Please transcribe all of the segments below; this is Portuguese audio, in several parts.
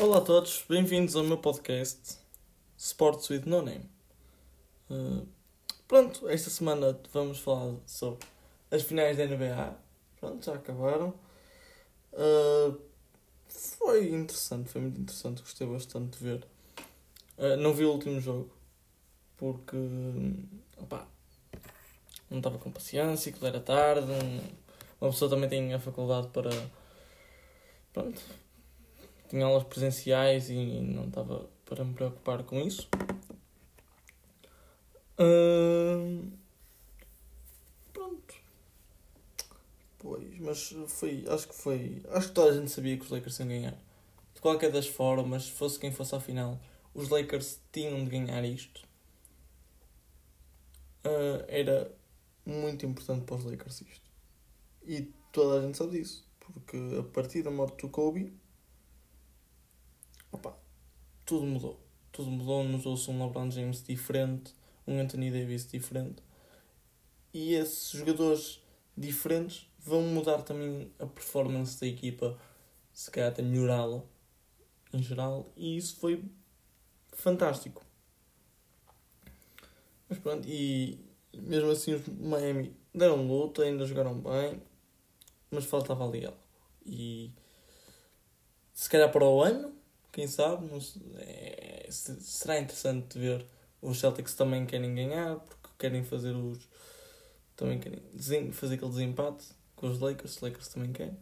Olá a todos, bem-vindos ao meu podcast Sports with No Name. Uh, pronto, esta semana vamos falar sobre as finais da NBA. Pronto, já acabaram. Uh, foi interessante, foi muito interessante, gostei bastante de ver. Uh, não vi o último jogo porque opá, não estava com paciência, que era tarde. Um, uma pessoa também tem a faculdade para. Pronto, tinha aulas presenciais e não estava para me preocupar com isso. Hum, pronto. Pois, mas foi. Acho que foi. Acho que toda a gente sabia que os Lakers iam ganhar. De qualquer das formas, fosse quem fosse à final, os Lakers tinham de ganhar isto. Uh, era muito importante para os Lakers isto. E toda a gente sabe disso. Porque a partir da morte do Kobe opa, tudo mudou. Tudo mudou, mudou-se um LeBron James diferente, um Anthony Davis diferente. E esses jogadores diferentes vão mudar também a performance da equipa, se calhar até melhorá-la em geral. E isso foi fantástico. Mas pronto, e mesmo assim os Miami deram luta, ainda jogaram bem, mas faltava ali algo. E se calhar para o ano quem sabe, é, será interessante ver. Os Celtics também querem ganhar, porque querem fazer os. Também querem fazer aquele desempate com os Lakers, os Lakers também querem.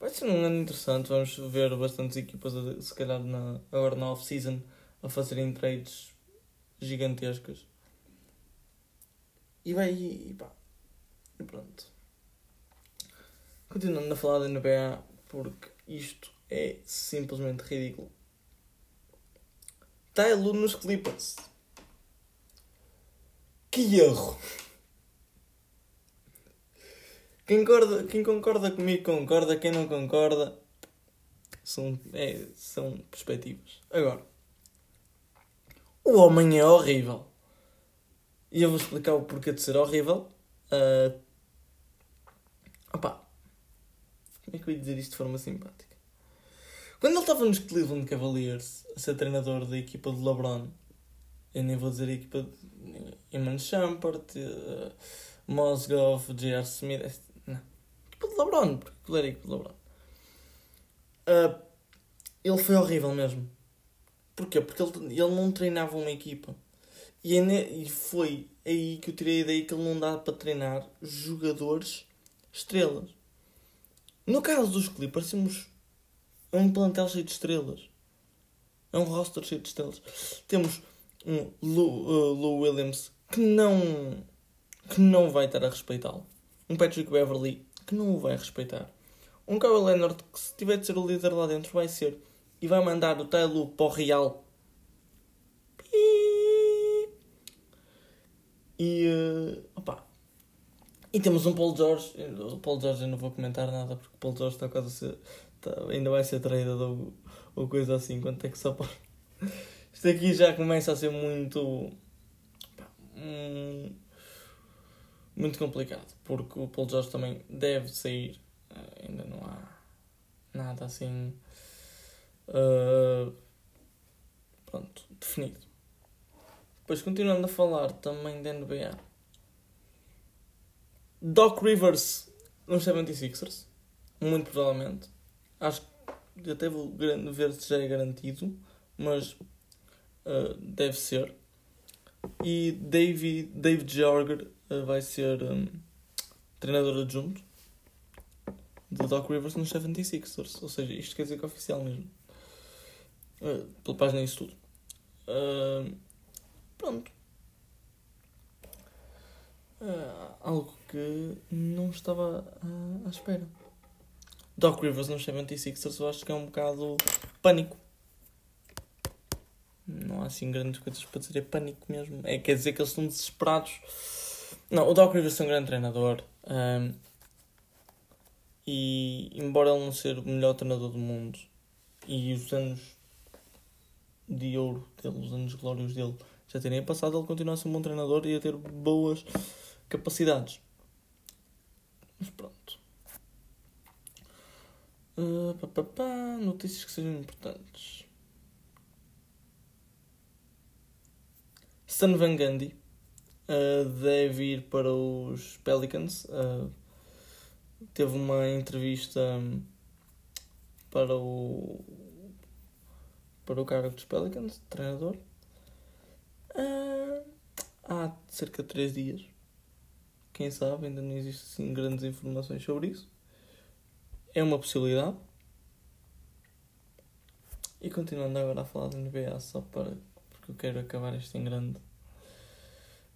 Vai ser um ano interessante, vamos ver bastantes equipas, se calhar na, agora na off-season, a fazerem trades gigantescas. E vai. E pá. E pronto. Continuando a falar da NBA, porque isto é simplesmente ridículo. Taylor nos Clippers. Que erro! Quem concorda, quem concorda comigo concorda, quem não concorda são, é, são perspectivas. Agora, o homem é horrível. E eu vou explicar o porquê de ser horrível. Uh, opa, como é que eu ia dizer isto de forma simpática? Quando ele estava nos Cleveland Cavaliers a ser treinador da equipa de LeBron, eu nem vou dizer a equipa de Iman Shumpert, uh, Mosgov, J.R. Smith, não, equipa de LeBron, porque era a equipa de LeBron. Uh, ele foi horrível mesmo. Porquê? Porque ele, ele não treinava uma equipa. E, é e foi aí que eu tirei a ideia que ele não dá para treinar jogadores estrelas. No caso dos Clippers, temos é um plantel cheio de estrelas. É um roster cheio de estrelas. Temos um Lou, uh, Lou Williams que não, que não vai estar a respeitá-lo. Um Patrick Beverly que não o vai respeitar. Um Kawhi Leonard que se tiver de ser o líder lá dentro vai ser. E vai mandar o Taylor para o Real. E, uh, opa. e temos um Paul George. O Paul George eu não vou comentar nada porque o Paul George está quase a ser Tá, ainda vai ser traída ou, ou coisa assim, quanto é que só pode. Isto aqui já começa a ser muito. Hum, muito complicado, porque o Paul George também deve sair. Uh, ainda não há nada assim. Uh, pronto, definido. Depois, continuando a falar também da NBA. Doc Rivers nos 76ers, muito provavelmente. Acho que até vou ver se já é garantido, mas uh, deve ser. E David, David Georger uh, vai ser um, treinador adjunto de Doc Rivers nos 76ers. Ou seja, isto quer dizer que é oficial mesmo. Uh, pela página disso tudo. Uh, pronto. Uh, algo que não estava à espera. Doc Rivers nos 76ers eu acho que é um bocado pânico. Não há assim grandes coisas para dizer, é pânico mesmo. É, quer dizer que eles estão desesperados. Não, o Doc Rivers é um grande treinador. Um, e embora ele não seja o melhor treinador do mundo e os anos de ouro dele, os anos glórios dele já terem passado, ele continua a ser um bom treinador e a ter boas capacidades. Mas pronto. Uh, pá, pá, pá, notícias que sejam importantes. Stan Van Gundy uh, deve ir para os Pelicans. Uh, teve uma entrevista para o para o cargo dos Pelicans, treinador, uh, há cerca de 3 dias. Quem sabe, ainda não existem assim, grandes informações sobre isso. É uma possibilidade. E continuando agora a falar da NBA, só para. porque eu quero acabar isto em grande.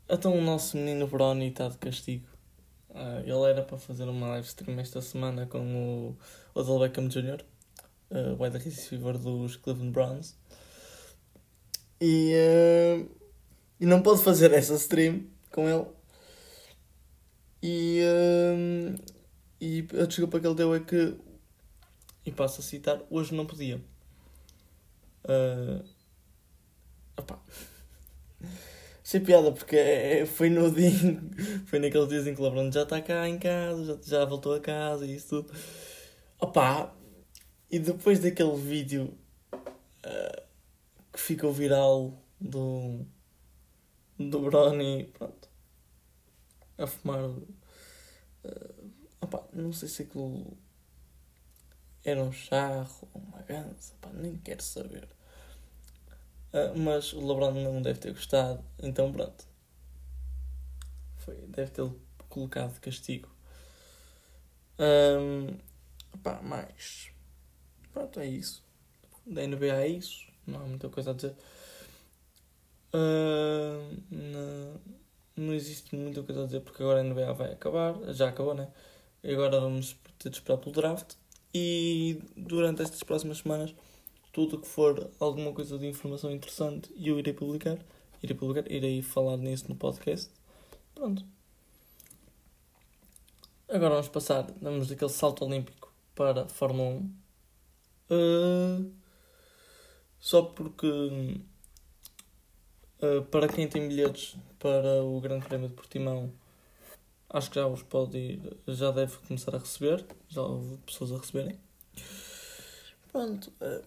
Então o nosso menino Brony está de castigo. Uh, ele era para fazer uma live stream esta semana com o Odell Beckham Jr uh, wide receiver dos Cleveland Browns. E, uh, e não pode fazer essa stream com ele. E, uh, e a desculpa que ele deu é que, e passo a citar, hoje não podia. Uh, opá. Achei piada porque é, é, foi no dia, foi naqueles dias em que o LeBron já está cá em casa, já, já voltou a casa e isso tudo. Opá, e depois daquele vídeo uh, que ficou viral do, do Brony, pronto, a fumar. Uh, opa, não sei se aquilo era um charro ou uma gansa, opa, nem quero saber. Uh, mas o LeBron não deve ter gostado, então pronto. Foi, deve tê-lo colocado de castigo. Um, opá, mais Pronto, é isso. Da NBA é isso. Não há muita coisa a dizer. Uh, não, não existe muita coisa a dizer porque agora a NBA vai acabar. Já acabou, né? Agora vamos ter de esperar pelo draft. E durante estas próximas semanas, tudo que for alguma coisa de informação interessante, eu irei publicar. Irei publicar, irei falar nisso no podcast. Pronto. Agora vamos passar, damos aquele salto olímpico para a Fórmula 1. Uh, só porque uh, para quem tem bilhetes para o Grande Prémio de Portimão, acho que já os pode ir, já deve começar a receber, já houve pessoas a receberem. Pronto, uh,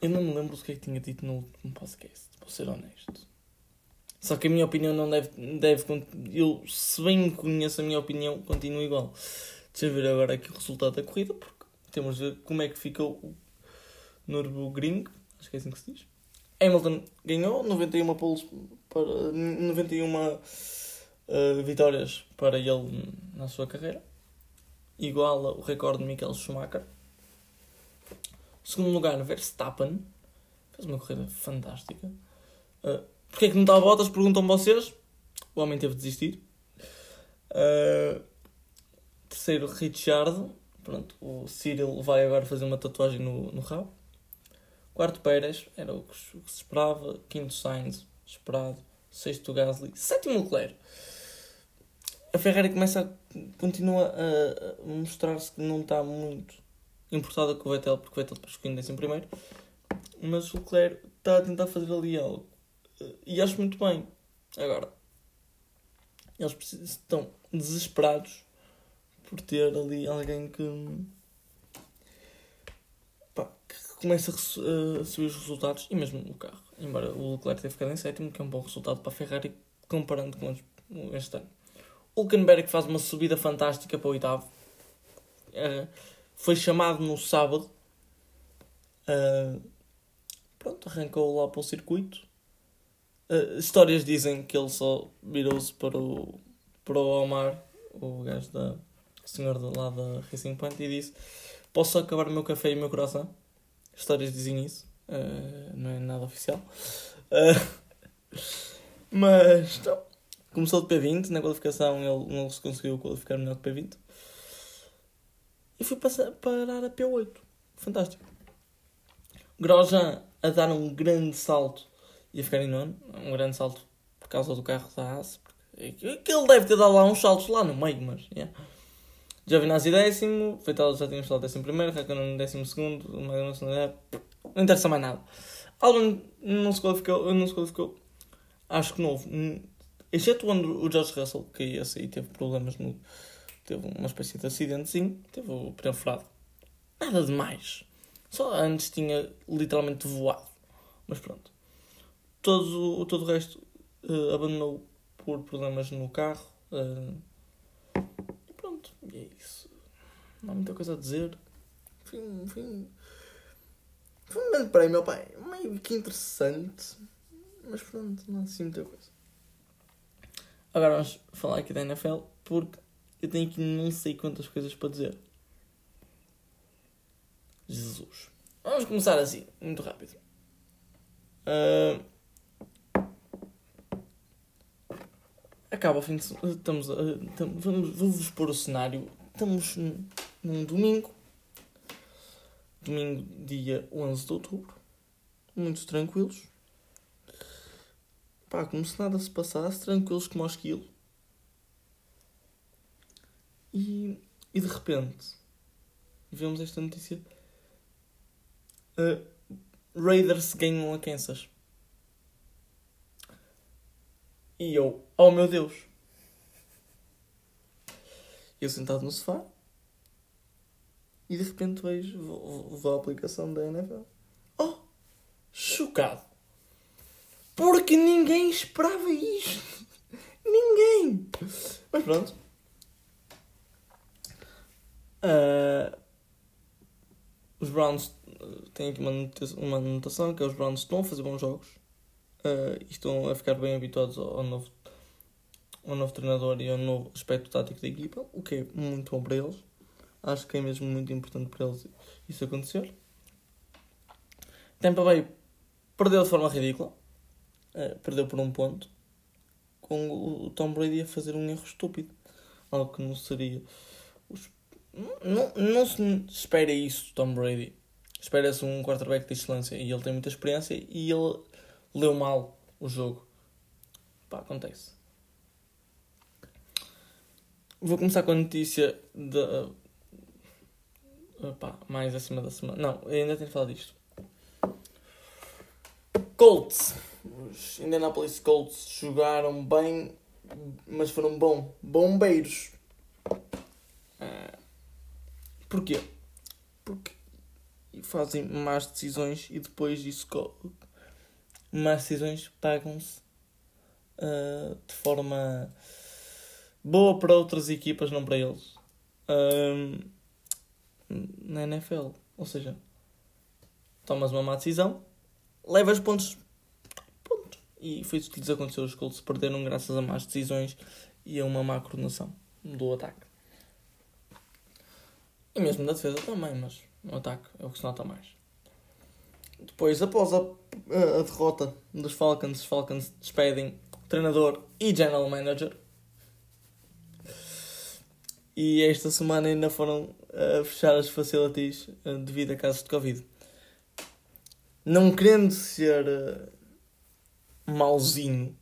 eu não me lembro do que é que tinha dito no último podcast, vou ser honesto. Só que a minha opinião não deve, deve. Eu, se bem conheço a minha opinião, continua igual. Deixa eu ver agora aqui o resultado da corrida, porque temos de ver como é que ficou o Nürburgring, acho que é assim que se diz. Hamilton ganhou 91 poles para 91 uh, vitórias para ele na sua carreira. Iguala o recorde de Michael Schumacher. Segundo lugar, Verstappen. Fez uma corrida fantástica. Uh, Porquê é que não a botas? Perguntam vocês. O homem teve de desistir. Uh, terceiro, Richard. Pronto, o Cyril vai agora fazer uma tatuagem no, no rabo. Quarto Pérez, era o que, o que se esperava. Quinto Sainz, esperado. Sexto Gasly. Sétimo Leclerc. A Ferrari começa a, continua a mostrar-se que não está muito importada com o Vettel, porque o Vettel depois ficou em décimo primeiro. Mas o Leclerc está a tentar fazer ali algo. E acho muito bem. Agora, eles estão desesperados por ter ali alguém que, pá, que começa a, subir os resultados e mesmo o carro. Embora o Leclerc tenha ficado em sétimo, que é um bom resultado para a Ferrari comparando com este ano. Hulkenberg faz uma subida fantástica para o oitavo. Uh, foi chamado no sábado. Uh, pronto, arrancou lá para o circuito. Uh, histórias dizem que ele só virou-se para o, para o Omar, o gajo da, o senhor lá da Racing Point e disse: Posso acabar o meu café e o meu coração? Histórias dizem isso, não é nada oficial. Mas então, começou de P20, na qualificação ele não se conseguiu qualificar melhor que P20 e fui passar, parar a P8. Fantástico. Grosjean a dar um grande salto e a ficar em nono, um grande salto por causa do carro da Haas. Que ele deve ter dado lá uns saltos lá no meio, mas. Yeah. Giovinazzi décimo, Feital já tínhamos falado décimo primeiro, Raikkonen décimo segundo, não interessa mais nada. Albon não se qualificou, não se qualificou. Acho que novo. Excetuando o George Russell, que esse aí teve problemas no. Teve uma espécie de acidentezinho, teve o pneu furado. Nada demais. Só antes tinha literalmente voado. Mas pronto. Todo, todo o resto uh, abandonou por problemas no carro. Uh, e pronto, e é isso. Não há muita coisa a dizer. Foi um, foi um, foi um grande prémio, pai. Meio que interessante. Mas pronto, não há assim muita coisa. Agora vamos falar aqui da NFL porque eu tenho aqui não sei quantas coisas para dizer. Jesus. Vamos começar assim, muito rápido. Uh, acaba o fim de semana. Vamos, vou-vos pôr o cenário. Estamos num domingo. Domingo, dia 11 de outubro. Muito tranquilos. Pá, como se nada se passasse, tranquilos como ao esquilo. E, e de repente, vemos esta notícia. Uh, Raiders ganham a Kansas. E eu, oh meu Deus. Eu sentado no sofá. E de repente vejo, vou, vou à aplicação da NFL. Oh! Chocado. Porque ninguém esperava isto. Ninguém. Mas pronto. Uh, os Browns têm aqui uma anotação, uma anotação que é os Browns estão a fazer bons jogos uh, e estão a ficar bem habituados ao, ao, novo, ao novo treinador e ao novo aspecto tático da equipa, o que é muito bom para eles. Acho que é mesmo muito importante para eles isso acontecer. Tampa Bay perdeu de forma ridícula, uh, perdeu por um ponto, com o Tom Brady a fazer um erro estúpido, algo que não seria. Os... Não, não se espera isso, Tom Brady espera-se um quarterback de excelência e ele tem muita experiência e ele leu mal o jogo. Pá, acontece. Vou começar com a notícia de. Uh, pá, mais acima da semana. Não, ainda tenho de falar disto. Colts. Os Indianapolis Colts jogaram bem, mas foram bom, bombeiros. Uh, porquê? Porque fazem más decisões e depois isso más decisões pagam-se uh, de forma boa para outras equipas, não para eles. Uh, na NFL. Ou seja, tomas uma má decisão, levas pontos. E foi isso que lhes aconteceu. Os Colts perderam graças a más decisões e a uma má coordenação do ataque. E mesmo da defesa também, mas no ataque, é o que se nota mais. Depois, após a, a, derrota dos Falcons, os Falcons despedem treinador e general manager. E esta semana ainda foram a fechar as facilities uh, devido a casos de Covid. Não querendo ser uh, mauzinho,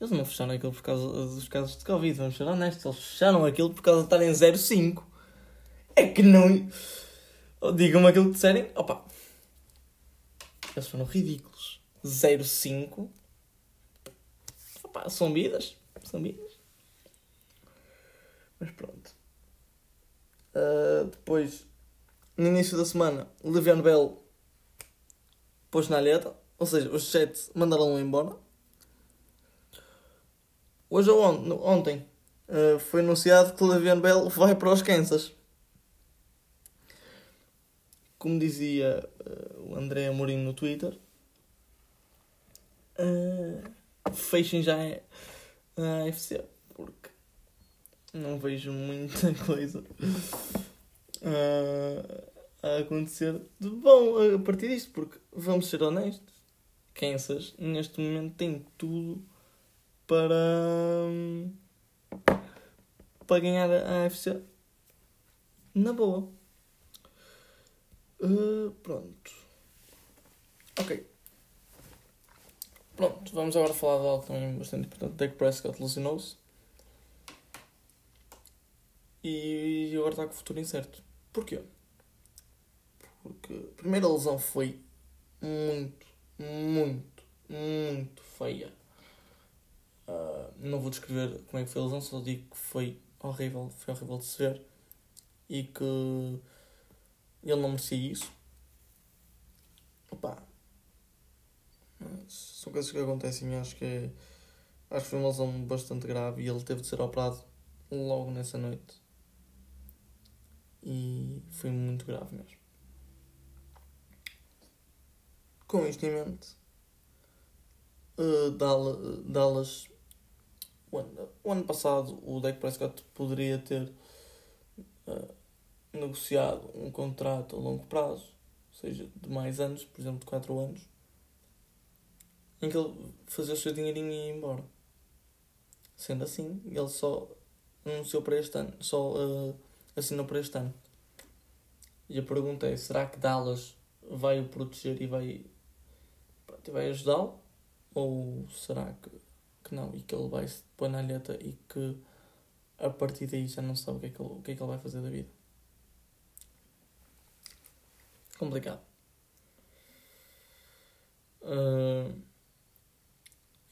eles não fecharam aquilo por causa dos casos de Covid, vamos ser honestos. Eles fecharam aquilo por causa de estarem 0,5. É que não. Digam-me aquilo que disserem. Opa. Eles foram ridículos. 0,5. Opa, são vidas. São vidas. Mas pronto. Uh, depois, no início da semana, o Le'Veon Bell pôs na alheta. Ou seja, os Jets mandaram-lo embora. Hoje ou on ontem uh, foi anunciado que Le'Veon Bell vai para os Kansas como dizia uh, o André Amorim no Twitter, uh, fechem já a AFC, porque não vejo muita coisa a acontecer de bom a partir disto, porque vamos ser honestos, Kansas neste momento tem tudo para, para ganhar a AFC na boa. Uh, pronto. Ok. Pronto, vamos agora falar de algo também bastante importante. Dak Prescott lesionou-se. E agora está com o futuro incerto. Porquê? Porque a primeira lesão foi muito, muito, muito feia. Uh, não vou descrever como é que foi a lesão, só digo que foi horrível, foi horrível de se ver. E que Ele não merecia isso. Opa. São coisas que acontecem acho que é, Acho que foi uma lesão bastante grave e ele teve de ser operado logo nessa noite. E foi muito grave mesmo. Com mente, uh, Dallas, Dallas o, ano, o ano passado o Dak Prescott poderia ter uh, negociado um contrato a longo prazo, ou seja, de mais anos, por exemplo, de 4 anos, em que ele fazia o seu dinheirinho e ia embora. Sendo assim, ele só anunciou para este ano, só uh, assinou para este ano. E a pergunta é: será que Dallas vai o proteger e vai, pronto, e vai ajudá-lo? Ou será que, que não? E que ele vai se pôr na alheta e que a partir daí já não sabe o que é que ele, o que é que ele vai fazer da vida? Complicado. Uh,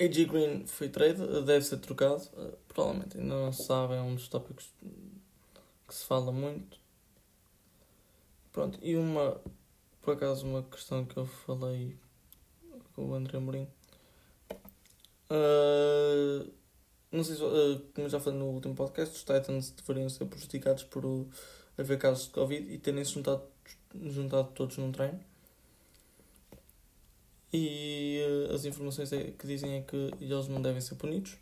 AJ Green foi trade, deve ser trocado. Uh, provavelmente ainda não se sabe, é um dos tópicos que se fala muito. Pronto, e uma, por acaso, uma questão que eu falei com o André Mourinho. Uh, não sei se, uh, como já falei no último podcast, os Titans deveriam ser prejudicados por haver casos de Covid e terem se juntado, juntado todos num treino. E uh, as informações é, que dizem é que eles não devem ser punidos.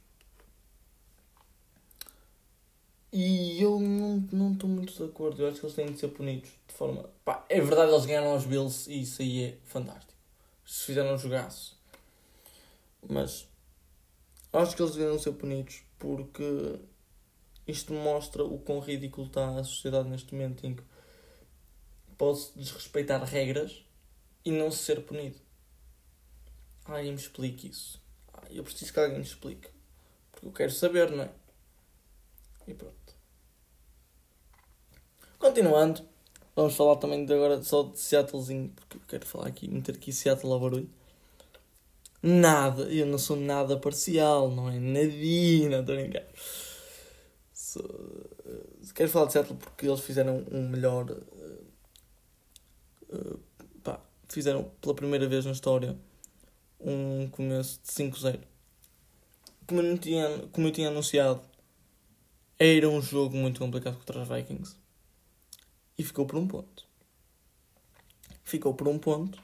E eu não estou muito de acordo. Eu acho que eles têm de ser punidos de forma. Pá, é verdade, eles ganharam aos Bills e isso aí é fantástico. Se fizeram um jogaço. Mas acho que eles deveriam ser punidos porque isto mostra o quão ridículo está a sociedade neste momento em que pode-se desrespeitar regras e não ser punido. Alguém me explique isso. eu preciso que alguém me explique. Porque eu quero saber, não é? E pronto. Continuando, vamos falar também de agora só de Seattlezinho, porque eu quero falar aqui, meter aqui Seattle ao barulho. Nada, eu não sou nada parcial, não é nadinha, não estou a brincar. So, quero falar de Seattle porque eles fizeram um melhor. Uh, pá, fizeram pela primeira vez na história um começo de 5-0. Como, eu tinha, como eu tinha anunciado, era um jogo muito complicado contra os Vikings e ficou por um ponto. Ficou por um ponto.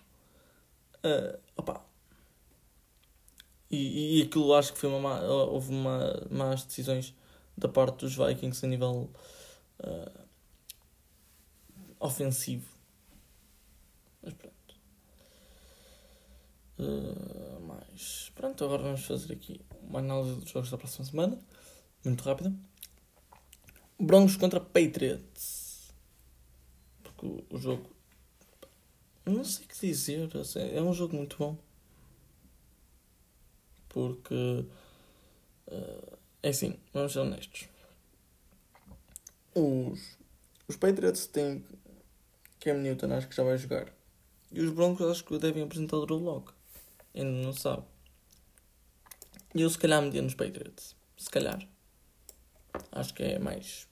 Uh, opa. E, e aquilo acho que foi uma má, houve uma, más decisões da parte dos Vikings a nível uh, ofensivo. Mas pronto. Uh, mas pronto, agora vamos fazer aqui uma análise dos jogos da próxima semana. Muito rápida. Broncos contra Patriots o, o jogo. Não sei o que dizer. É um jogo muito bom. Porque. Uh, é assim, vamos ser honestos. Os, os Patriots têm Cam Newton, acho que já vai jogar. E os Broncos acho que devem apresentar o Drew Lock. Ainda não sabe. E eu se calhar metia nos Patriots. Se calhar. Acho que é mais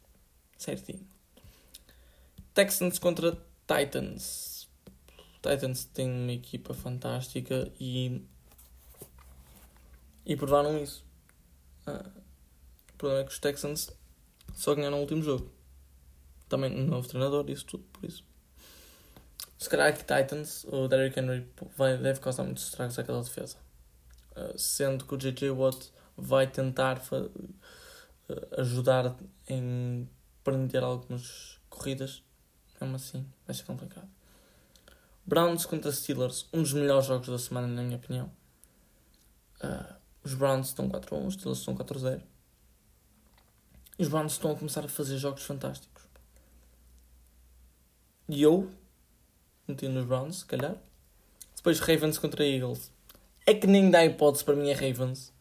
certinho. Texans contra Titans. Titans tem uma equipa fantástica e. e provaram isso. Ah, o problema é que os Texans só ganharam o último jogo. Também um novo treinador, isso tudo, por isso. Se calhar que Titans, o Derrick Henry vai, deve causar muitos estragos àquela defesa. Uh, sendo que o JJ Watt vai tentar uh, ajudar em prender algumas corridas mesmo assim, vai ser complicado. Browns contra Steelers, um dos melhores jogos da semana, na minha opinião. Uh, os Browns estão 4-1, os Steelers estão 4-0. E os Browns estão a começar a fazer jogos fantásticos. E eu meti nos Browns, se calhar. Depois Ravens contra Eagles. É que nem dá hipótese para mim é Ravens.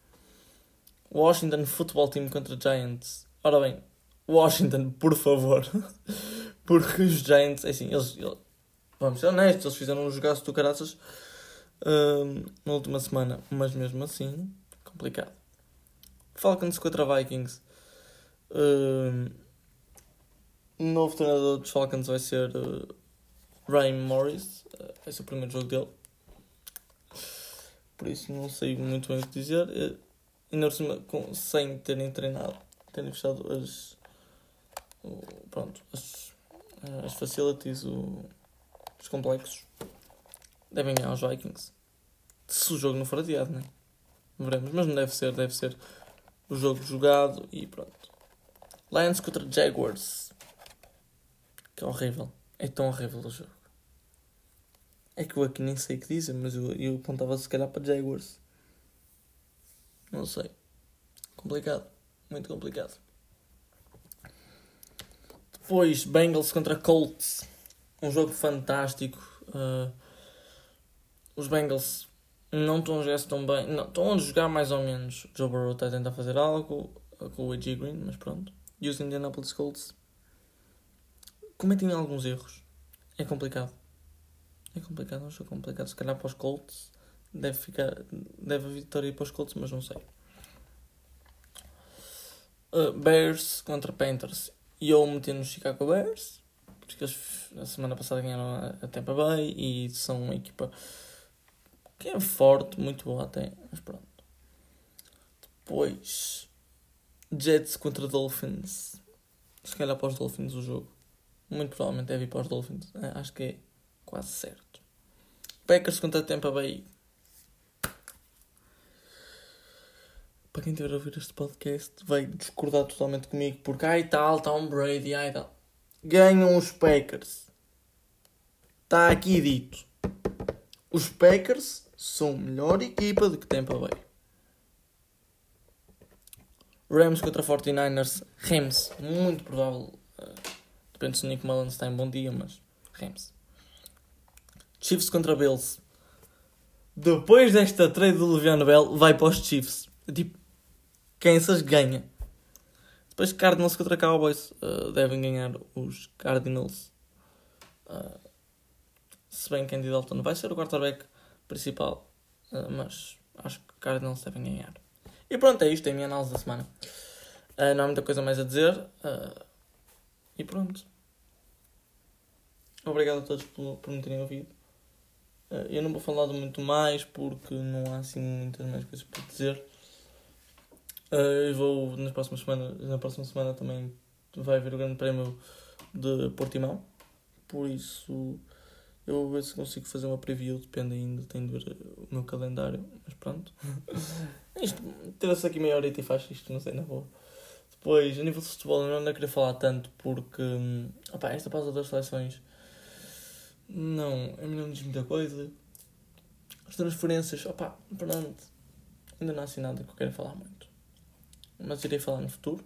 Washington Football Team contra Giants. Ora bem, Washington, por favor. Porque os Giants, é assim, eles, eles, vamos ser honestos, eles fizeram um jogaço do caraças uh, na última semana, mas mesmo assim, complicado. Falcons contra Vikings. Uh, novo treinador dos Falcons vai ser uh, Ryan Morris, uh, vai ser o primeiro jogo dele. Por isso não sei muito bem o que dizer. Uh, ainda por sem terem treinado, terem fechado as. Pronto, as, as facilities, o, os complexos, devem ganhar os Vikings. Se o jogo não for adiado, né? Veremos, mas não deve ser, deve ser o jogo jogado e pronto. Lions contra Jaguars. Que é horrível. É tão horrível o jogo. É que eu aqui nem sei o que dizer, mas eu, eu apontava se calhar para Jaguars. Não sei. Complicado. Muito complicado. Depois, Bengals contra Colts. Um jogo fantástico. Uh, os Bengals não estão a jogar tão bem. Estão a jogar mais ou menos. Joe Burrow está a tentar fazer algo com o AJ Green, mas pronto. E os Indianapolis Colts cometem alguns erros. É complicado. É complicado, é um jogo complicado. Se calhar para os Colts deve ficar. Deve a vitória para os Colts, mas não sei. Uh, Bears contra Panthers. E eu meti no Chicago Bears. Porque eles na semana passada ganharam a, a Tampa Bay e são uma equipa que é forte, muito boa até. Mas pronto. Depois. Jets contra Dolphins. Se calhar para os Dolphins o jogo. Muito provavelmente deve ir para os Dolphins. É, acho que é quase certo. Packers contra Tampa Bay. Para quem estiver a ouvir este podcast, vai discordar totalmente comigo porque ai tal, Tom Brady, ai tal. Ganham os Packers. Está aqui dito. Os Packers são melhor equipa do que Tampa Bay. Rams contra 49ers. Rams, muito provável. Uh, depende se o Nick Mullins está em bom dia, mas Rams. Chiefs contra Bills. Depois desta trade do Le'Veon Bell, vai para os Chiefs. Tipo, essas ganha. Depois Cardinals contra Cowboys. Uh, devem ganhar os Cardinals. Uh, se bem que Andy Dalton vai ser o quarterback principal. Uh, mas acho que Cardinals devem ganhar. E pronto, é isto. É a minha análise da semana. não há muita coisa mais a dizer. e pronto. Obrigado a todos por, por me terem ouvido. eu não vou falar muito mais porque não há assim muitas mais coisas para dizer. Uh, vou nas próximas semanas, na próxima semana também vai haver o grande prémio de Portimão. Por isso eu vou ver se consigo fazer uma preview, depende ainda, tenho de ver o meu calendário, mas pronto. isto, tira-se aqui meia hora e faz isto, não sei, na boa. Depois, a nível de futebol, eu não queria falar tanto porque opa, esta pausa das seleções não, a mim não diz muita coisa. As transferências, opa, pronto, ainda não há assim nada que eu quero falar muito mas irei falar no futuro.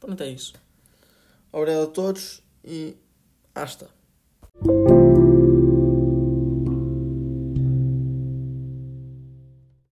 Pronto, é isso. Obrigado a todos e hasta.